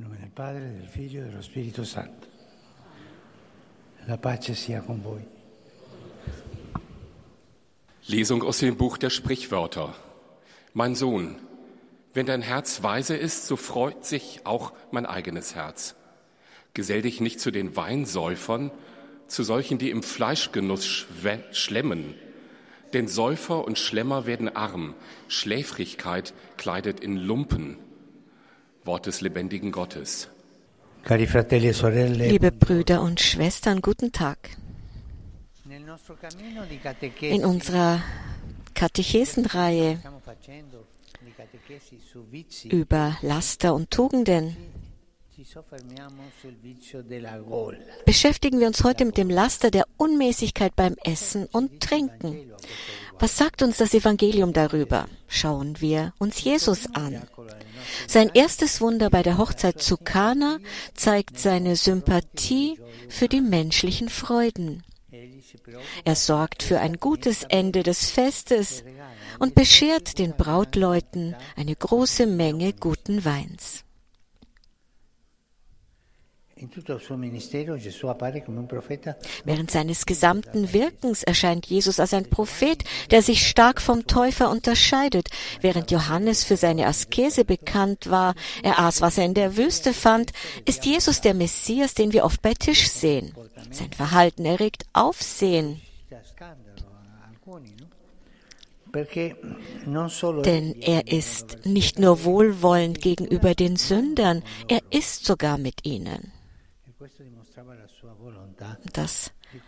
Nome del Padre, del Figlio e dello Spirito Santo. La pace sia con voi. Lesung aus dem Buch der Sprichwörter. Mein Sohn, wenn dein Herz weise ist, so freut sich auch mein eigenes Herz. Gesell dich nicht zu den Weinsäufern, zu solchen, die im Fleischgenuss schlemmen. Denn Säufer und Schlemmer werden arm, Schläfrigkeit kleidet in Lumpen. Wort des lebendigen Gottes. E Liebe Brüder und Schwestern, guten Tag. In unserer Katechesenreihe über Laster und Tugenden beschäftigen wir uns heute mit dem Laster der Unmäßigkeit beim Essen und Trinken. Was sagt uns das Evangelium darüber? Schauen wir uns Jesus an. Sein erstes Wunder bei der Hochzeit zu Kana zeigt seine Sympathie für die menschlichen Freuden. Er sorgt für ein gutes Ende des Festes und beschert den Brautleuten eine große Menge guten Weins. Während seines gesamten Wirkens erscheint Jesus als ein Prophet, der sich stark vom Täufer unterscheidet. Während Johannes für seine Askese bekannt war, er aß, was er in der Wüste fand, ist Jesus der Messias, den wir oft bei Tisch sehen. Sein Verhalten erregt Aufsehen, denn er ist nicht nur wohlwollend gegenüber den Sündern, er ist sogar mit ihnen. Das e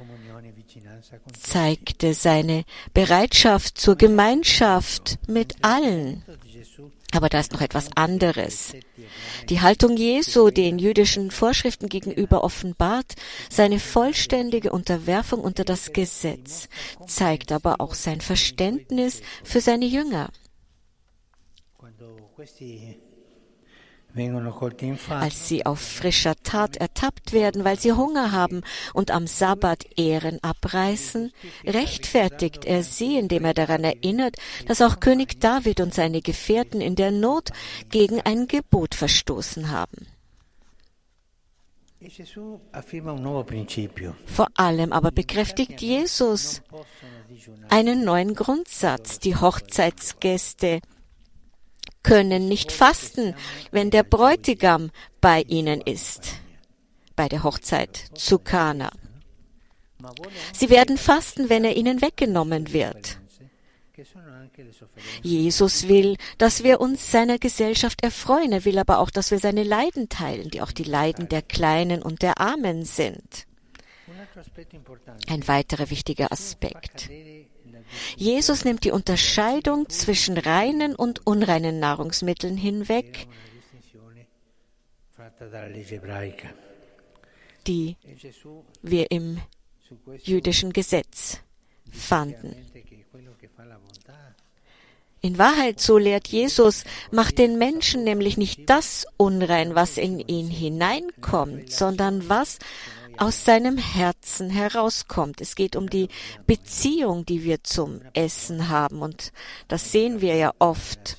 zeigte seine Bereitschaft zur Gemeinschaft mit allen. Aber da ist noch etwas anderes. Die Haltung Jesu den jüdischen Vorschriften gegenüber offenbart seine vollständige Unterwerfung unter das Gesetz, zeigt aber auch sein Verständnis für seine Jünger. Als sie auf frischer Tat ertappt werden, weil sie Hunger haben und am Sabbat Ehren abreißen, rechtfertigt er sie, indem er daran erinnert, dass auch König David und seine Gefährten in der Not gegen ein Gebot verstoßen haben. Vor allem aber bekräftigt Jesus einen neuen Grundsatz. Die Hochzeitsgäste können nicht fasten, wenn der Bräutigam bei ihnen ist, bei der Hochzeit zu Kana. Sie werden fasten, wenn er ihnen weggenommen wird. Jesus will, dass wir uns seiner Gesellschaft erfreuen. Er will aber auch, dass wir seine Leiden teilen, die auch die Leiden der Kleinen und der Armen sind. Ein weiterer wichtiger Aspekt. Jesus nimmt die Unterscheidung zwischen reinen und unreinen Nahrungsmitteln hinweg, die wir im jüdischen Gesetz fanden. In Wahrheit, so lehrt Jesus, macht den Menschen nämlich nicht das unrein, was in ihn hineinkommt, sondern was aus seinem Herzen herauskommt. Es geht um die Beziehung, die wir zum Essen haben. Und das sehen wir ja oft.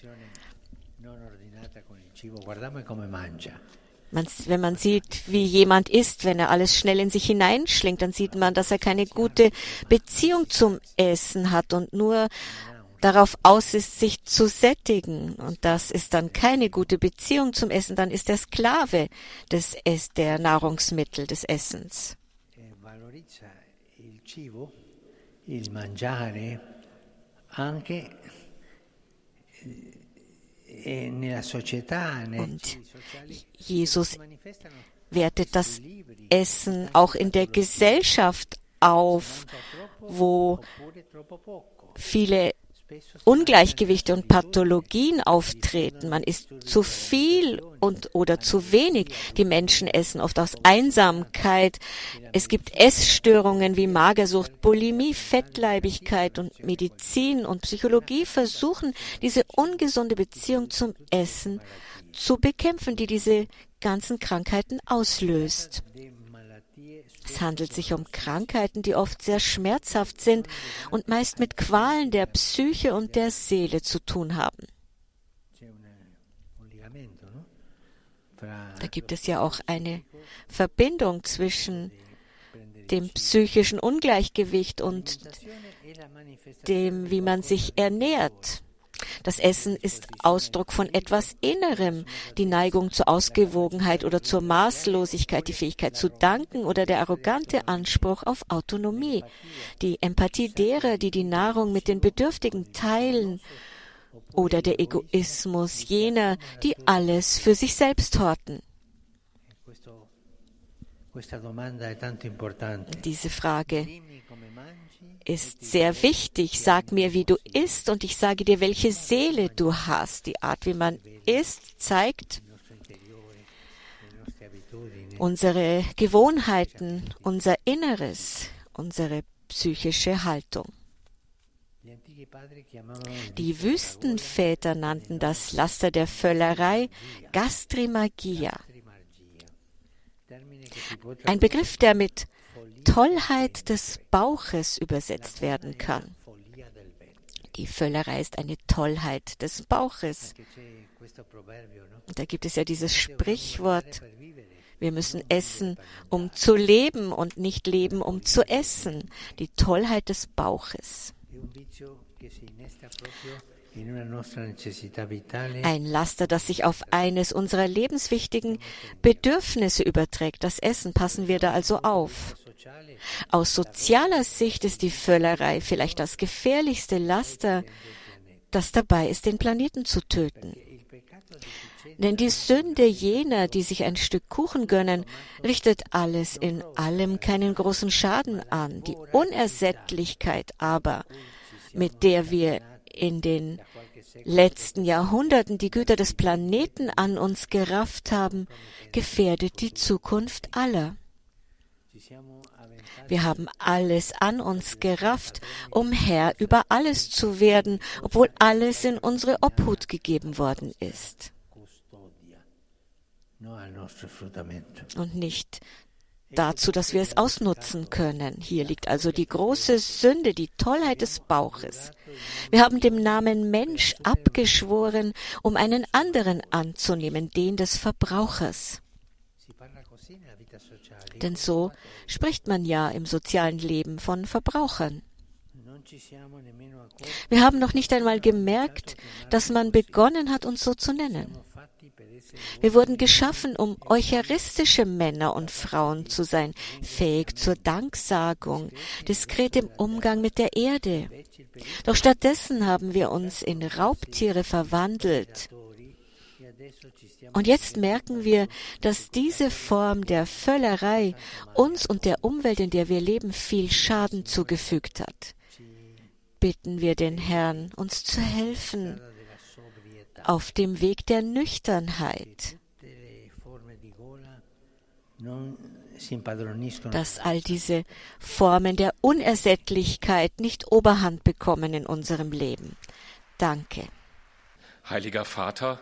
Man, wenn man sieht, wie jemand isst, wenn er alles schnell in sich hineinschlingt, dann sieht man, dass er keine gute Beziehung zum Essen hat und nur darauf aus ist, sich zu sättigen. Und das ist dann keine gute Beziehung zum Essen, dann ist er Sklave des Ess der Nahrungsmittel, des Essens. eh, e società nei Und Jesus wertet das Essen auch in der Gesellschaft auf, wo viele Ungleichgewichte und Pathologien auftreten. Man isst zu viel und oder zu wenig. Die Menschen essen oft aus Einsamkeit. Es gibt Essstörungen wie Magersucht, Bulimie, Fettleibigkeit und Medizin und Psychologie versuchen, diese ungesunde Beziehung zum Essen zu bekämpfen, die diese ganzen Krankheiten auslöst. Es handelt sich um Krankheiten, die oft sehr schmerzhaft sind und meist mit Qualen der Psyche und der Seele zu tun haben. Da gibt es ja auch eine Verbindung zwischen dem psychischen Ungleichgewicht und dem, wie man sich ernährt. Das Essen ist Ausdruck von etwas Innerem, die Neigung zur Ausgewogenheit oder zur Maßlosigkeit, die Fähigkeit zu danken oder der arrogante Anspruch auf Autonomie, die Empathie derer, die die Nahrung mit den Bedürftigen teilen. Oder der Egoismus jener, die alles für sich selbst horten. Diese Frage ist sehr wichtig. Sag mir, wie du isst, und ich sage dir, welche Seele du hast. Die Art, wie man isst, zeigt unsere Gewohnheiten, unser Inneres, unsere psychische Haltung. Die Wüstenväter nannten das Laster der Völlerei Gastrimagia. Ein Begriff, der mit Tollheit des Bauches übersetzt werden kann. Die Völlerei ist eine Tollheit des Bauches. Da gibt es ja dieses Sprichwort, wir müssen essen, um zu leben und nicht leben, um zu essen. Die Tollheit des Bauches. Ein Laster, das sich auf eines unserer lebenswichtigen Bedürfnisse überträgt, das Essen, passen wir da also auf. Aus sozialer Sicht ist die Völlerei vielleicht das gefährlichste Laster, das dabei ist, den Planeten zu töten. Denn die Sünde jener, die sich ein Stück Kuchen gönnen, richtet alles in allem keinen großen Schaden an. Die Unersättlichkeit aber, mit der wir in den letzten Jahrhunderten die Güter des Planeten an uns gerafft haben, gefährdet die Zukunft aller. Wir haben alles an uns gerafft, um Herr über alles zu werden, obwohl alles in unsere Obhut gegeben worden ist. Und nicht dazu, dass wir es ausnutzen können. Hier liegt also die große Sünde, die Tollheit des Bauches. Wir haben dem Namen Mensch abgeschworen, um einen anderen anzunehmen, den des Verbrauchers. Denn so spricht man ja im sozialen Leben von Verbrauchern. Wir haben noch nicht einmal gemerkt, dass man begonnen hat, uns so zu nennen. Wir wurden geschaffen, um eucharistische Männer und Frauen zu sein, fähig zur Danksagung, diskret im Umgang mit der Erde. Doch stattdessen haben wir uns in Raubtiere verwandelt. Und jetzt merken wir, dass diese Form der Völlerei uns und der Umwelt, in der wir leben, viel Schaden zugefügt hat. Bitten wir den Herrn, uns zu helfen auf dem Weg der Nüchternheit, dass all diese Formen der Unersättlichkeit nicht Oberhand bekommen in unserem Leben. Danke. Heiliger Vater,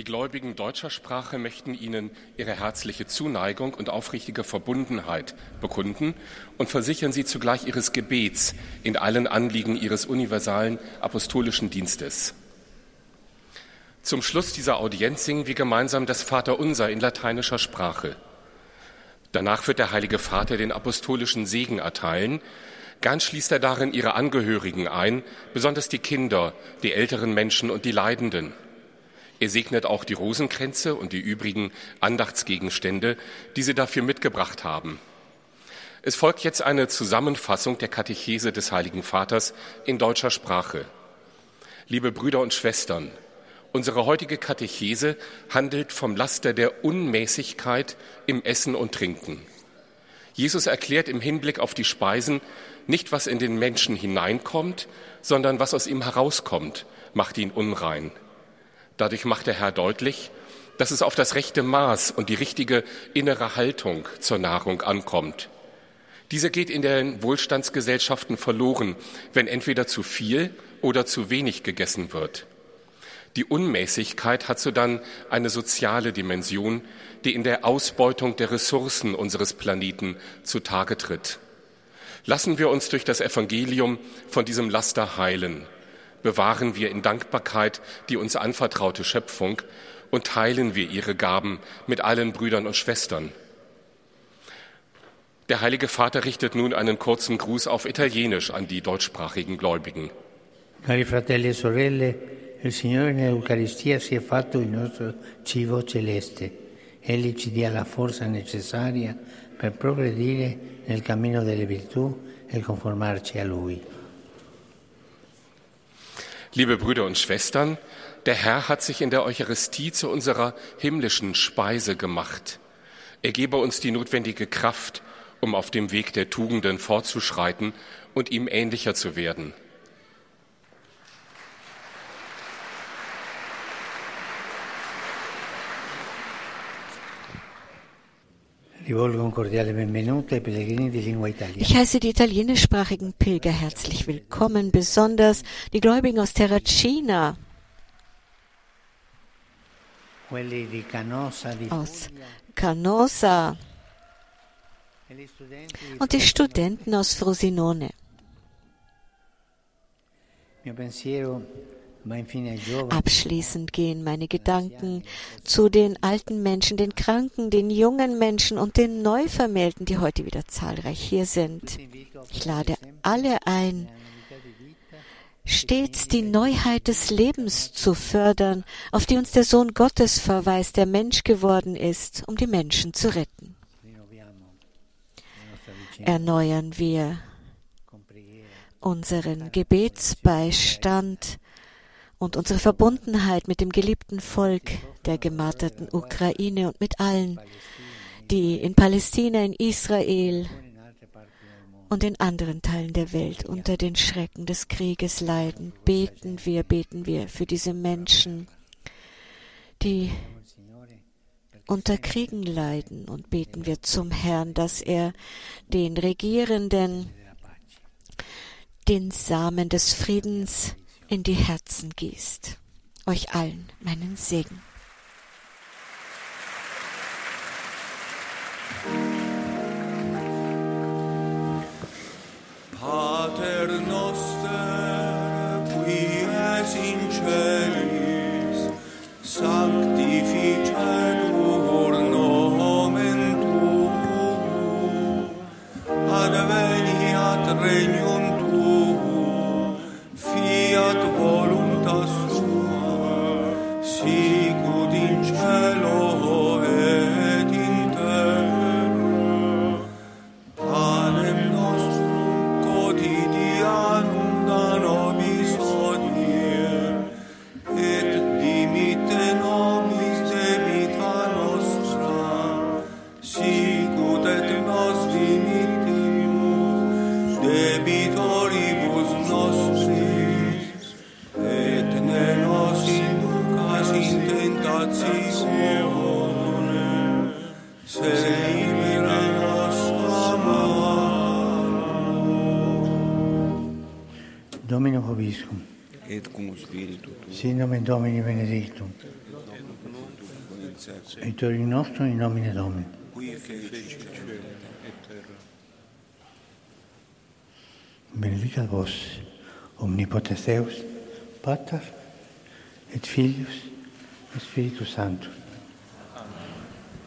die Gläubigen deutscher Sprache möchten Ihnen ihre herzliche Zuneigung und aufrichtige Verbundenheit bekunden und versichern Sie zugleich Ihres Gebets in allen Anliegen Ihres universalen apostolischen Dienstes. Zum Schluss dieser Audienz singen wir gemeinsam das Vaterunser in lateinischer Sprache. Danach wird der Heilige Vater den apostolischen Segen erteilen. Gern schließt er darin ihre Angehörigen ein, besonders die Kinder, die älteren Menschen und die Leidenden. Er segnet auch die Rosenkränze und die übrigen Andachtsgegenstände, die Sie dafür mitgebracht haben. Es folgt jetzt eine Zusammenfassung der Katechese des Heiligen Vaters in deutscher Sprache. Liebe Brüder und Schwestern, unsere heutige Katechese handelt vom Laster der Unmäßigkeit im Essen und Trinken. Jesus erklärt im Hinblick auf die Speisen nicht, was in den Menschen hineinkommt, sondern was aus ihm herauskommt, macht ihn unrein. Dadurch macht der Herr deutlich, dass es auf das rechte Maß und die richtige innere Haltung zur Nahrung ankommt. Diese geht in den Wohlstandsgesellschaften verloren, wenn entweder zu viel oder zu wenig gegessen wird. Die Unmäßigkeit hat so dann eine soziale Dimension, die in der Ausbeutung der Ressourcen unseres Planeten zutage tritt. Lassen wir uns durch das Evangelium von diesem Laster heilen bewahren wir in Dankbarkeit die uns anvertraute Schöpfung und teilen wir ihre Gaben mit allen Brüdern und Schwestern. Der Heilige Vater richtet nun einen kurzen Gruß auf Italienisch an die deutschsprachigen Gläubigen. Cari fratelli e sorelle, il Signore nell'Eucaristia si è fatto il nostro cibo celeste. Egli ci dia la forza necessaria per progredire nel cammino delle virtù e conformarci a Lui. Liebe Brüder und Schwestern, der Herr hat sich in der Eucharistie zu unserer himmlischen Speise gemacht. Er gebe uns die notwendige Kraft, um auf dem Weg der Tugenden fortzuschreiten und ihm ähnlicher zu werden. Ich heiße die italienischsprachigen Pilger herzlich willkommen, besonders die Gläubigen aus Terracina, aus Canosa e und die Studenten aus Frosinone. Abschließend gehen meine Gedanken zu den alten Menschen, den Kranken, den jungen Menschen und den Neuvermählten, die heute wieder zahlreich hier sind. Ich lade alle ein, stets die Neuheit des Lebens zu fördern, auf die uns der Sohn Gottes verweist, der Mensch geworden ist, um die Menschen zu retten. Erneuern wir unseren Gebetsbeistand und unsere Verbundenheit mit dem geliebten Volk der gemarterten Ukraine und mit allen, die in Palästina, in Israel und in anderen Teilen der Welt unter den Schrecken des Krieges leiden. Beten wir, beten wir für diese Menschen, die unter Kriegen leiden und beten wir zum Herrn, dass er den Regierenden den Samen des Friedens in die Herzen gießt. Euch allen meinen Segen. Pater noster, qui es in celis, Domino Vobiscum, Et cum spiritu tuo, sin nomen Domini benedictum, aiutorium nostrum in nomine Domini. qui feci Benedicat vos, omnipotens Deus, Pater et Filius et Spiritus Sanctus.